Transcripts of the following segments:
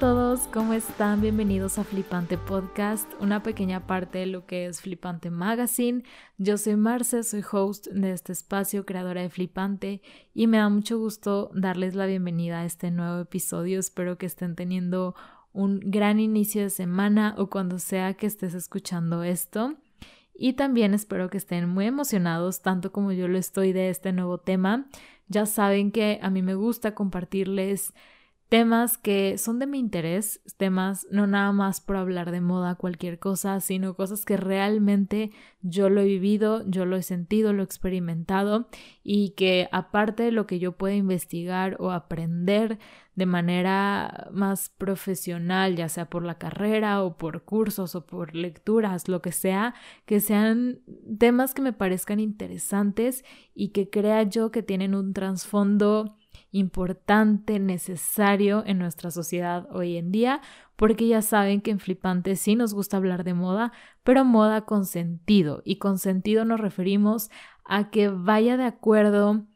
Todos, ¿cómo están? Bienvenidos a Flipante Podcast, una pequeña parte de lo que es Flipante Magazine. Yo soy Marce, soy host de este espacio, creadora de Flipante, y me da mucho gusto darles la bienvenida a este nuevo episodio. Espero que estén teniendo un gran inicio de semana o cuando sea que estés escuchando esto. Y también espero que estén muy emocionados, tanto como yo lo estoy de este nuevo tema. Ya saben que a mí me gusta compartirles temas que son de mi interés, temas no nada más por hablar de moda, cualquier cosa, sino cosas que realmente yo lo he vivido, yo lo he sentido, lo he experimentado y que aparte de lo que yo pueda investigar o aprender de manera más profesional, ya sea por la carrera o por cursos o por lecturas, lo que sea, que sean temas que me parezcan interesantes y que crea yo que tienen un trasfondo importante, necesario en nuestra sociedad hoy en día, porque ya saben que en Flipante sí nos gusta hablar de moda, pero moda con sentido. Y con sentido nos referimos a que vaya de acuerdo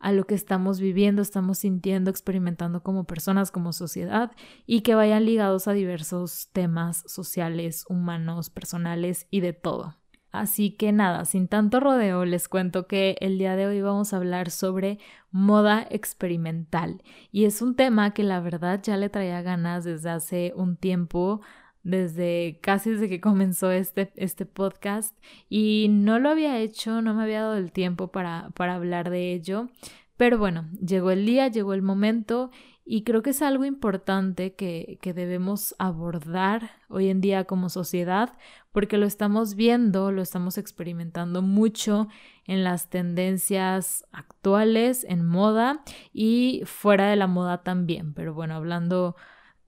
a lo que estamos viviendo, estamos sintiendo, experimentando como personas, como sociedad, y que vayan ligados a diversos temas sociales, humanos, personales y de todo. Así que nada, sin tanto rodeo, les cuento que el día de hoy vamos a hablar sobre moda experimental. Y es un tema que la verdad ya le traía ganas desde hace un tiempo, desde casi desde que comenzó este, este podcast. Y no lo había hecho, no me había dado el tiempo para, para hablar de ello. Pero bueno, llegó el día, llegó el momento y creo que es algo importante que, que, debemos abordar hoy en día como sociedad, porque lo estamos viendo, lo estamos experimentando mucho en las tendencias actuales, en moda y fuera de la moda también. Pero bueno, hablando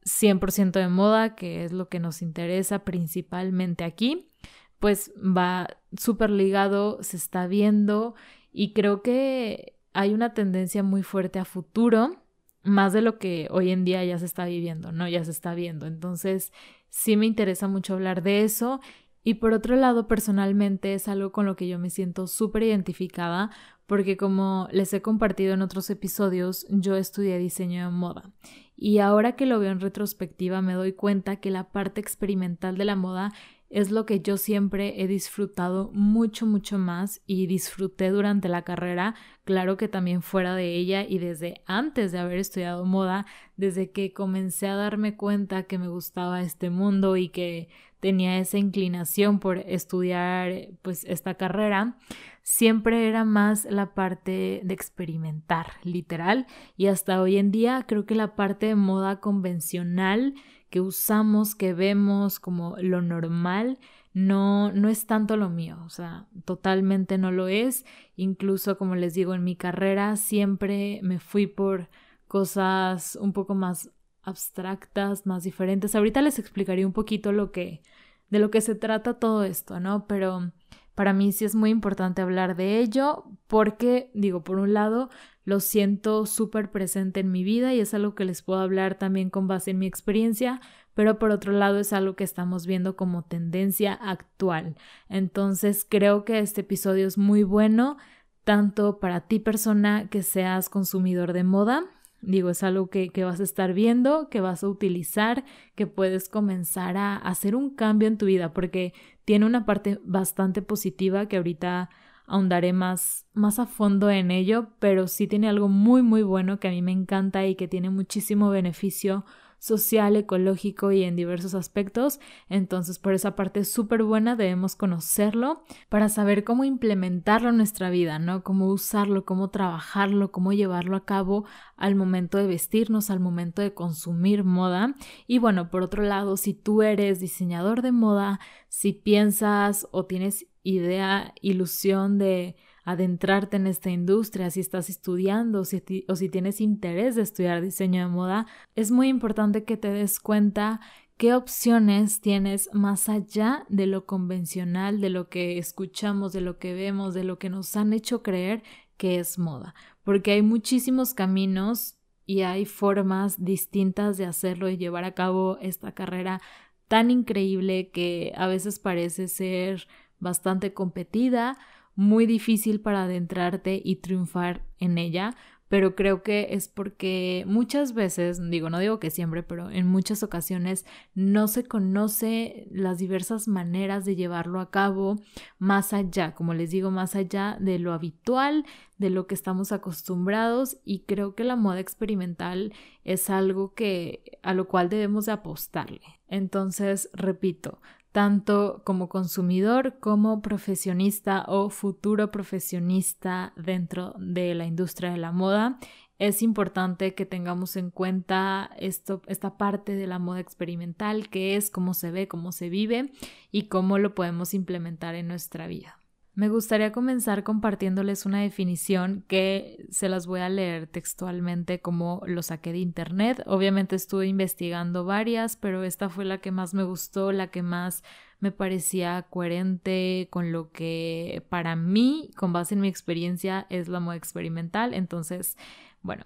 100% de moda, que es lo que nos interesa principalmente aquí, pues va súper ligado, se está viendo y creo que hay una tendencia muy fuerte a futuro más de lo que hoy en día ya se está viviendo, ¿no? Ya se está viendo. Entonces, sí me interesa mucho hablar de eso. Y por otro lado, personalmente es algo con lo que yo me siento súper identificada porque como les he compartido en otros episodios, yo estudié diseño de moda. Y ahora que lo veo en retrospectiva me doy cuenta que la parte experimental de la moda es lo que yo siempre he disfrutado mucho, mucho más y disfruté durante la carrera, claro que también fuera de ella y desde antes de haber estudiado moda, desde que comencé a darme cuenta que me gustaba este mundo y que tenía esa inclinación por estudiar pues esta carrera, siempre era más la parte de experimentar, literal, y hasta hoy en día creo que la parte de moda convencional que usamos, que vemos como lo normal, no, no es tanto lo mío, o sea, totalmente no lo es. Incluso, como les digo, en mi carrera siempre me fui por cosas un poco más abstractas, más diferentes. Ahorita les explicaré un poquito lo que, de lo que se trata todo esto, ¿no? Pero para mí sí es muy importante hablar de ello porque, digo, por un lado, lo siento súper presente en mi vida y es algo que les puedo hablar también con base en mi experiencia, pero por otro lado es algo que estamos viendo como tendencia actual. Entonces creo que este episodio es muy bueno tanto para ti persona que seas consumidor de moda, digo, es algo que, que, vas a estar viendo, que vas a utilizar, que puedes comenzar a hacer un cambio en tu vida, porque tiene una parte bastante positiva que ahorita ahondaré más, más a fondo en ello, pero sí tiene algo muy muy bueno que a mí me encanta y que tiene muchísimo beneficio social, ecológico y en diversos aspectos. Entonces, por esa parte súper buena debemos conocerlo para saber cómo implementarlo en nuestra vida, ¿no? Cómo usarlo, cómo trabajarlo, cómo llevarlo a cabo al momento de vestirnos, al momento de consumir moda. Y bueno, por otro lado, si tú eres diseñador de moda, si piensas o tienes idea, ilusión de adentrarte en esta industria, si estás estudiando o si tienes interés de estudiar diseño de moda, es muy importante que te des cuenta qué opciones tienes más allá de lo convencional, de lo que escuchamos, de lo que vemos, de lo que nos han hecho creer que es moda, porque hay muchísimos caminos y hay formas distintas de hacerlo y llevar a cabo esta carrera tan increíble que a veces parece ser bastante competida, muy difícil para adentrarte y triunfar en ella, pero creo que es porque muchas veces, digo, no digo que siempre, pero en muchas ocasiones no se conoce las diversas maneras de llevarlo a cabo más allá, como les digo, más allá de lo habitual, de lo que estamos acostumbrados y creo que la moda experimental es algo que a lo cual debemos de apostarle. Entonces, repito, tanto como consumidor como profesionista o futuro profesionista dentro de la industria de la moda, es importante que tengamos en cuenta esto, esta parte de la moda experimental, que es cómo se ve, cómo se vive y cómo lo podemos implementar en nuestra vida. Me gustaría comenzar compartiéndoles una definición que se las voy a leer textualmente como lo saqué de internet. Obviamente estuve investigando varias, pero esta fue la que más me gustó, la que más me parecía coherente con lo que para mí, con base en mi experiencia, es la moda experimental. Entonces, bueno,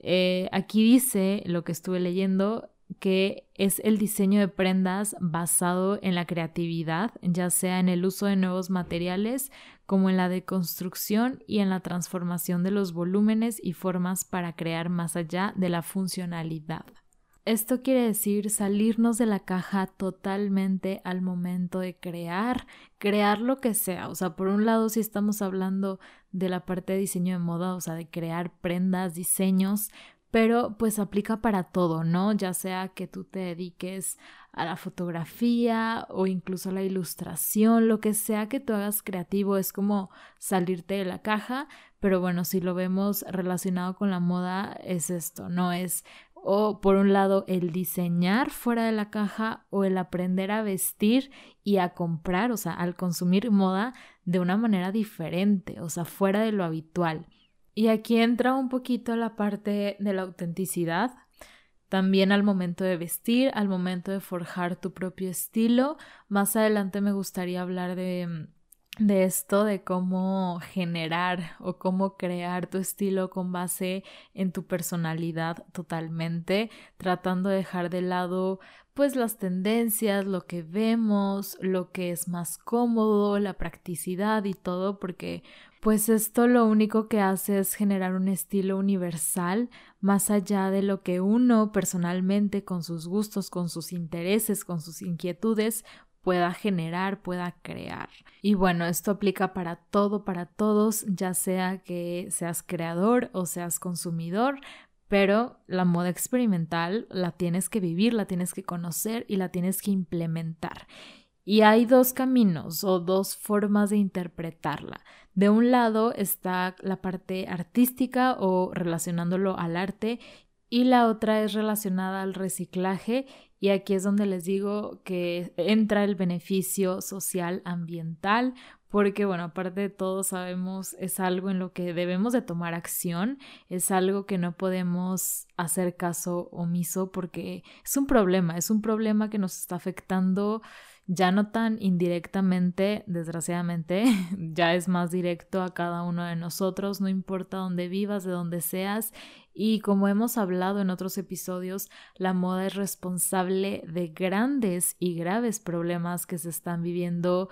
eh, aquí dice lo que estuve leyendo que es el diseño de prendas basado en la creatividad, ya sea en el uso de nuevos materiales como en la deconstrucción y en la transformación de los volúmenes y formas para crear más allá de la funcionalidad. Esto quiere decir salirnos de la caja totalmente al momento de crear, crear lo que sea. O sea, por un lado, si estamos hablando de la parte de diseño de moda, o sea, de crear prendas, diseños, pero pues aplica para todo, ¿no? Ya sea que tú te dediques a la fotografía o incluso a la ilustración, lo que sea que tú hagas creativo es como salirte de la caja, pero bueno, si lo vemos relacionado con la moda es esto, no es o por un lado el diseñar fuera de la caja o el aprender a vestir y a comprar, o sea, al consumir moda de una manera diferente, o sea, fuera de lo habitual. Y aquí entra un poquito la parte de la autenticidad, también al momento de vestir, al momento de forjar tu propio estilo. Más adelante me gustaría hablar de, de esto, de cómo generar o cómo crear tu estilo con base en tu personalidad totalmente, tratando de dejar de lado pues las tendencias, lo que vemos, lo que es más cómodo, la practicidad y todo, porque pues esto lo único que hace es generar un estilo universal más allá de lo que uno personalmente con sus gustos, con sus intereses, con sus inquietudes pueda generar, pueda crear. Y bueno, esto aplica para todo, para todos, ya sea que seas creador o seas consumidor, pero la moda experimental la tienes que vivir, la tienes que conocer y la tienes que implementar. Y hay dos caminos o dos formas de interpretarla. De un lado está la parte artística o relacionándolo al arte y la otra es relacionada al reciclaje y aquí es donde les digo que entra el beneficio social ambiental porque bueno, aparte de todo sabemos es algo en lo que debemos de tomar acción, es algo que no podemos hacer caso omiso porque es un problema, es un problema que nos está afectando ya no tan indirectamente, desgraciadamente, ya es más directo a cada uno de nosotros, no importa dónde vivas, de dónde seas. Y como hemos hablado en otros episodios, la moda es responsable de grandes y graves problemas que se están viviendo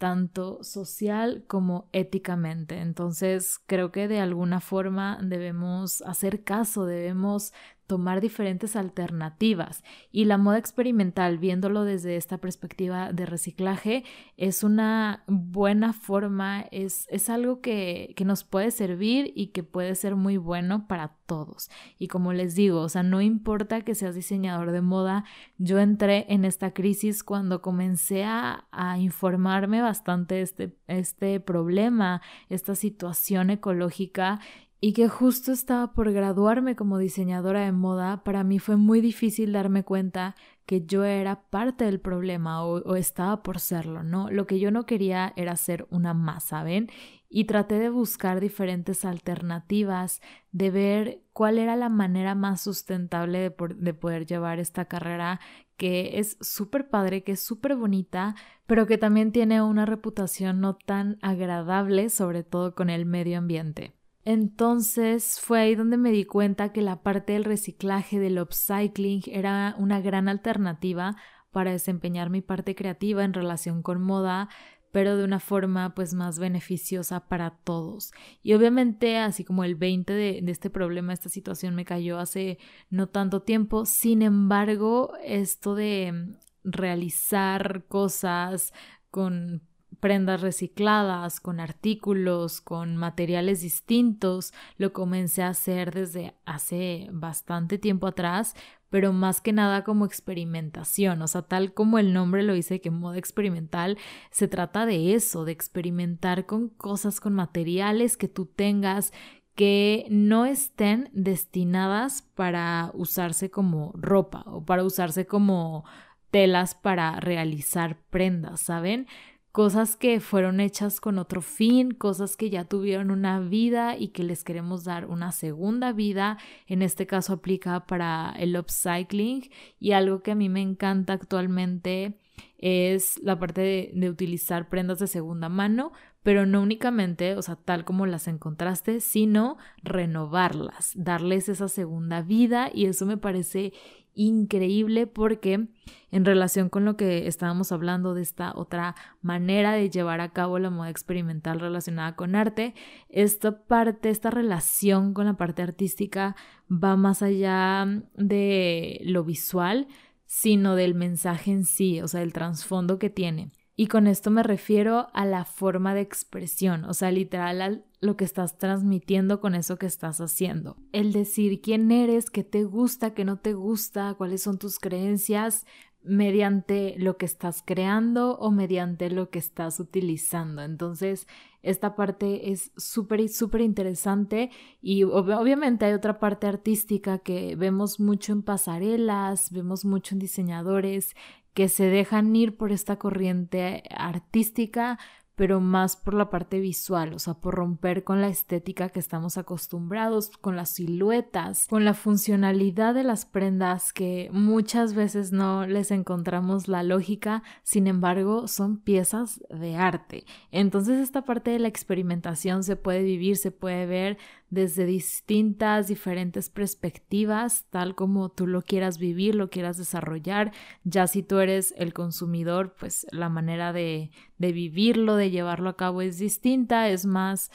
tanto social como éticamente. Entonces, creo que de alguna forma debemos hacer caso, debemos tomar diferentes alternativas. Y la moda experimental, viéndolo desde esta perspectiva de reciclaje, es una buena forma, es, es algo que, que nos puede servir y que puede ser muy bueno para todos. Y como les digo, o sea, no importa que seas diseñador de moda, yo entré en esta crisis cuando comencé a, informarme bastante de este, este problema, esta situación ecológica y que justo estaba por graduarme como diseñadora de moda, para mí fue muy difícil darme cuenta que yo era parte del problema o, estaba por serlo, ¿no? Lo que yo no quería era ser una más, ¿saben? Y traté de buscar diferentes alternativas, de ver cuál era la manera más sustentable de, de poder llevar esta carrera que es súper padre, que es súper bonita, pero que también tiene una reputación no tan agradable, sobre todo con el medio ambiente. Entonces fue ahí donde me di cuenta que la parte del reciclaje, del upcycling, era una gran alternativa para desempeñar mi parte creativa en relación con moda, pero de una forma pues más beneficiosa para todos. Y obviamente, así como el 20 de, de, este problema, esta situación me cayó hace no tanto tiempo, sin embargo, esto de realizar cosas con prendas recicladas, con artículos, con materiales distintos. Lo comencé a hacer desde hace bastante tiempo atrás, pero más que nada como experimentación, o sea, tal como el nombre lo dice que moda experimental, se trata de eso, de experimentar con cosas, con materiales que tú tengas que no estén destinadas para usarse como ropa o para usarse como telas para realizar prendas, ¿saben? Cosas que fueron hechas con otro fin, cosas que ya tuvieron una vida y que les queremos dar una segunda vida. En este caso aplica para el upcycling y algo que a mí me encanta actualmente es la parte de, utilizar prendas de segunda mano, pero no únicamente, o sea, tal como las encontraste, sino renovarlas, darles esa segunda vida y eso me parece increíble porque en relación con lo que estábamos hablando de esta otra manera de llevar a cabo la moda experimental relacionada con arte, esta parte, esta relación con la parte artística va más allá de lo visual, sino del mensaje en sí, o sea, el trasfondo que tiene. Y con esto me refiero a la forma de expresión, o sea, literal a lo que estás transmitiendo con eso que estás haciendo. El decir quién eres, qué te gusta, qué no te gusta, cuáles son tus creencias mediante lo que estás creando o mediante lo que estás utilizando. Entonces, esta parte es súper, súper interesante y obviamente hay otra parte artística que vemos mucho en pasarelas, vemos mucho en diseñadores que se dejan ir por esta corriente artística, pero más por la parte visual, o sea, por romper con la estética que estamos acostumbrados, con las siluetas, con la funcionalidad de las prendas que muchas veces no les encontramos la lógica, sin embargo, son piezas de arte. Entonces, esta parte de la experimentación se puede vivir, se puede ver desde distintas, diferentes perspectivas, tal como tú lo quieras vivir, lo quieras desarrollar. Ya si tú eres el consumidor, pues la manera de, de vivirlo, de llevarlo a cabo es distinta, es más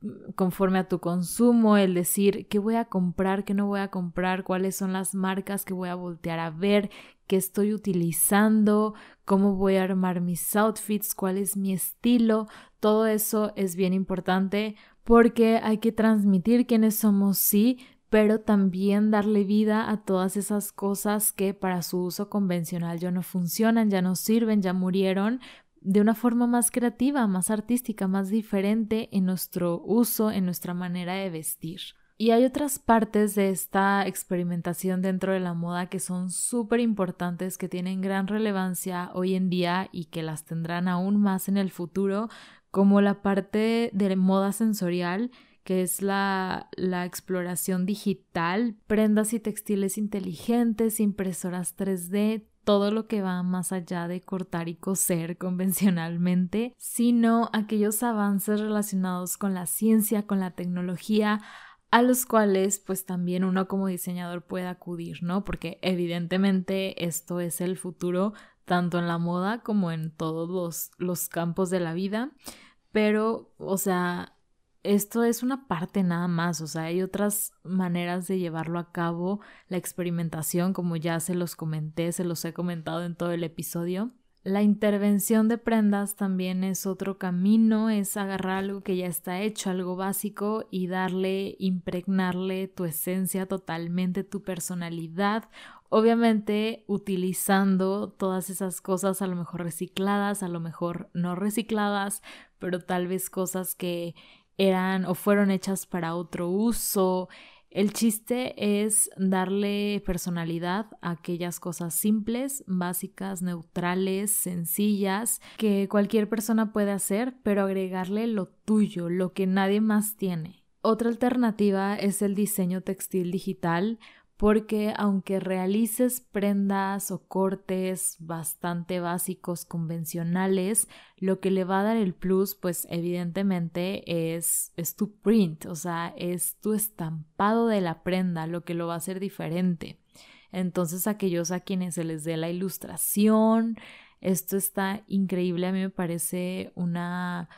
mm, conforme a tu consumo, el decir qué voy a comprar, qué no voy a comprar, cuáles son las marcas que voy a voltear a ver, qué estoy utilizando, cómo voy a armar mis outfits, cuál es mi estilo, todo eso es bien importante porque hay que transmitir quiénes somos, sí, pero también darle vida a todas esas cosas que para su uso convencional ya no funcionan, ya no sirven, ya murieron, de una forma más creativa, más artística, más diferente en nuestro uso, en nuestra manera de vestir. Y hay otras partes de esta experimentación dentro de la moda que son súper importantes, que tienen gran relevancia hoy en día y que las tendrán aún más en el futuro, como la parte de moda sensorial, que es la, la, exploración digital, prendas y textiles inteligentes, impresoras 3D, todo lo que va más allá de cortar y coser convencionalmente, sino aquellos avances relacionados con la ciencia, con la tecnología, a los cuales pues también uno como diseñador puede acudir, ¿no? Porque evidentemente esto es el futuro tanto en la moda como en todos los, campos de la vida, pero, o sea, esto es una parte nada más, o sea, hay otras maneras de llevarlo a cabo, la experimentación, como ya se los comenté, se los he comentado en todo el episodio. La intervención de prendas también es otro camino, es agarrar algo que ya está hecho, algo básico y darle, impregnarle tu esencia totalmente, tu personalidad Obviamente utilizando todas esas cosas a lo mejor recicladas, a lo mejor no recicladas, pero tal vez cosas que eran o fueron hechas para otro uso. El chiste es darle personalidad a aquellas cosas simples, básicas, neutrales, sencillas, que cualquier persona puede hacer, pero agregarle lo tuyo, lo que nadie más tiene. Otra alternativa es el diseño textil digital porque aunque realices prendas o cortes bastante básicos, convencionales, lo que le va a dar el plus, pues evidentemente es, es tu print, o sea, es tu estampado de la prenda, lo que lo va a hacer diferente. Entonces aquellos a quienes se les dé la ilustración, Esto está increíble, a mí me parece una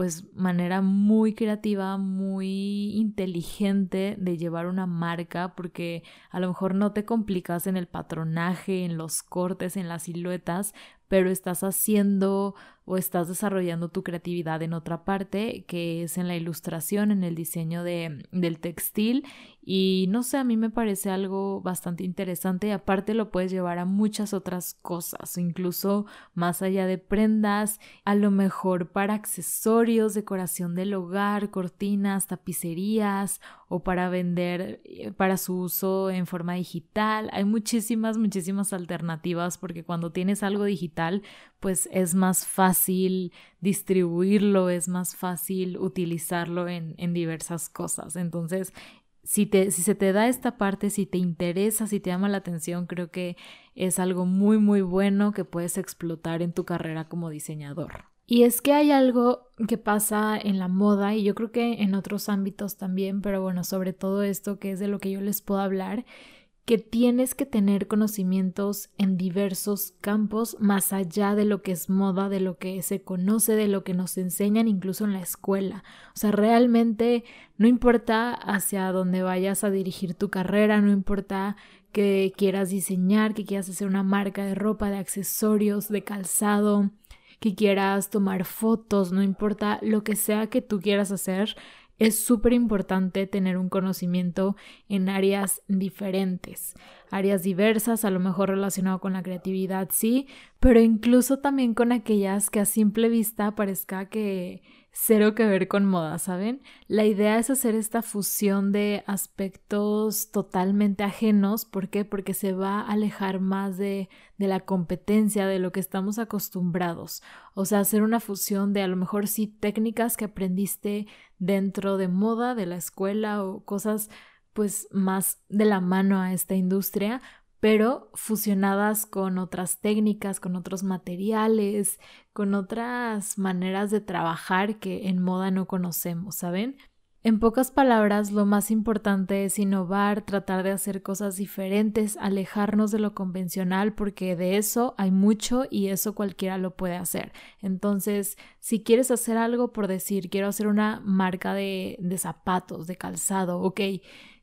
pues manera muy creativa, muy inteligente de llevar una marca porque a lo mejor no te complicas en el patronaje, en los cortes, en las siluetas, pero estás haciendo o estás desarrollando tu creatividad en otra parte, que es en la ilustración, en el diseño de, del textil. Y no sé, a mí me parece algo bastante interesante y aparte lo puedes llevar a muchas otras cosas, incluso más allá de prendas, a lo mejor para accesorios, decoración del hogar, cortinas, tapicerías o para vender eh, para su uso en forma digital. Hay muchísimas, muchísimas alternativas porque cuando tienes algo digital, pues es más fácil distribuirlo, es más fácil utilizarlo en, en diversas cosas. Entonces, si, te, si se te da esta parte, si te interesa, si te llama la atención, creo que es algo muy, muy bueno que puedes explotar en tu carrera como diseñador. Y es que hay algo que pasa en la moda y yo creo que en otros ámbitos también, pero bueno, sobre todo esto que es de lo que yo les puedo hablar, que tienes que tener conocimientos en diversos campos más allá de lo que es moda, de lo que se conoce, de lo que nos enseñan incluso en la escuela. O sea, realmente no importa hacia dónde vayas a dirigir tu carrera, no importa que quieras diseñar, que quieras hacer una marca de ropa, de accesorios, de calzado, que quieras tomar fotos, no importa lo que sea que tú quieras hacer, es súper importante tener un conocimiento en áreas diferentes, áreas diversas, a lo mejor relacionado con la creatividad, sí, pero incluso también con aquellas que a simple vista parezca que cero que ver con moda, ¿saben? La idea es hacer esta fusión de aspectos totalmente ajenos. ¿Por qué? Porque se va a alejar más de, de la competencia, de lo que estamos acostumbrados. O sea, hacer una fusión de a lo mejor sí técnicas que aprendiste dentro de moda, de la escuela o cosas pues más de la mano a esta industria, pero fusionadas con otras técnicas, con otros materiales, con otras maneras de trabajar que en moda no conocemos, ¿saben? En pocas palabras, lo más importante es innovar, tratar de hacer cosas diferentes, alejarnos de lo convencional, porque de eso hay mucho y eso cualquiera lo puede hacer. Entonces, si quieres hacer algo por decir, quiero hacer una marca de, de zapatos, de calzado, ok,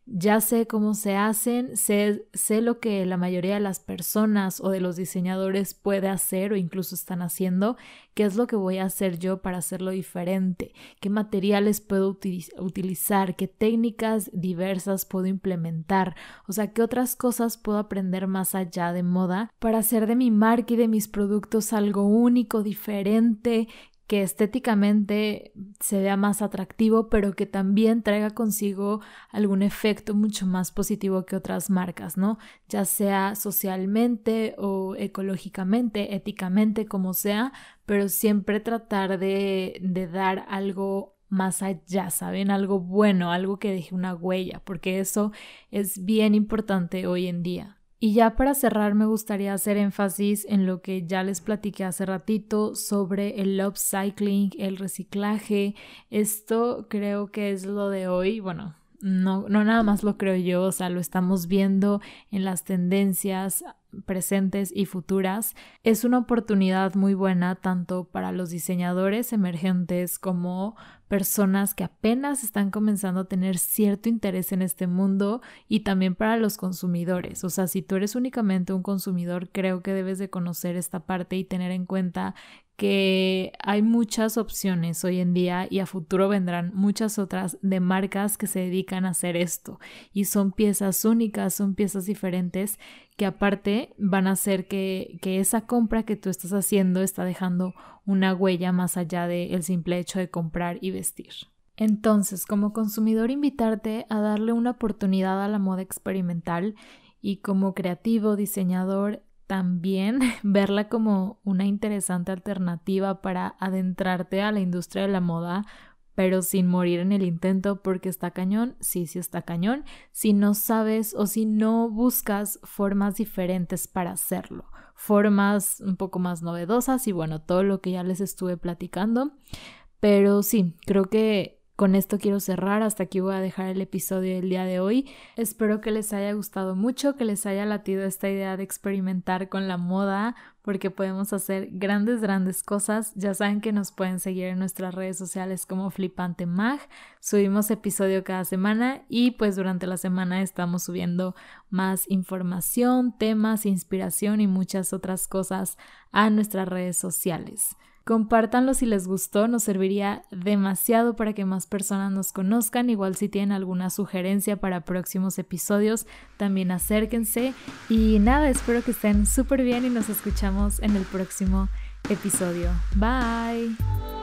ya sé cómo se hacen, sé, sé, lo que la mayoría de las personas o de los diseñadores puede hacer o incluso están haciendo, qué es lo que voy a hacer yo para hacerlo diferente, qué materiales puedo utilizar, qué técnicas diversas puedo implementar, o sea, qué otras cosas puedo aprender más allá de moda para hacer de mi marca y de mis productos algo único, diferente, que estéticamente se vea más atractivo, pero que también traiga consigo algún efecto mucho más positivo que otras marcas, ¿no? Ya sea socialmente o ecológicamente, éticamente, como sea, pero siempre tratar de, dar algo más allá, ¿saben? Algo bueno, algo que deje una huella, porque eso es bien importante hoy en día. Y ya para cerrar me gustaría hacer énfasis en lo que ya les platiqué hace ratito sobre el upcycling, el reciclaje. Esto creo que es lo de hoy, bueno, no, no nada más lo creo yo, o sea, lo estamos viendo en las tendencias presentes y futuras, es una oportunidad muy buena tanto para los diseñadores emergentes como personas que apenas están comenzando a tener cierto interés en este mundo y también para los consumidores. O sea, si tú eres únicamente un consumidor, creo que debes de conocer esta parte y tener en cuenta que hay muchas opciones hoy en día y a futuro vendrán muchas otras de marcas que se dedican a hacer esto y son piezas únicas, son piezas diferentes que aparte van a hacer que, que esa compra que tú estás haciendo está dejando una huella más allá del simple hecho de comprar y vestir. Entonces, como consumidor, invitarte a darle una oportunidad a la moda experimental y como creativo, diseñador, también verla como una interesante alternativa para adentrarte a la industria de la moda, pero sin morir en el intento porque está cañón, sí, sí está cañón, si no sabes o si no buscas formas diferentes para hacerlo, formas un poco más novedosas y bueno, todo lo que ya les estuve platicando, pero sí, creo que con esto quiero cerrar, hasta aquí voy a dejar el episodio del día de hoy. Espero que les haya gustado mucho, que les haya latido esta idea de experimentar con la moda, porque podemos hacer grandes, grandes cosas. Ya saben que nos pueden seguir en nuestras redes sociales como Flipante Mag. Subimos episodio cada semana y pues durante la semana estamos subiendo más información, temas, inspiración y muchas otras cosas a nuestras redes sociales. Compártanlo si les gustó, nos serviría demasiado para que más personas nos conozcan. Igual si tienen alguna sugerencia para próximos episodios, también acérquense. Y nada, espero que estén súper bien y nos escuchamos en el próximo episodio. Bye.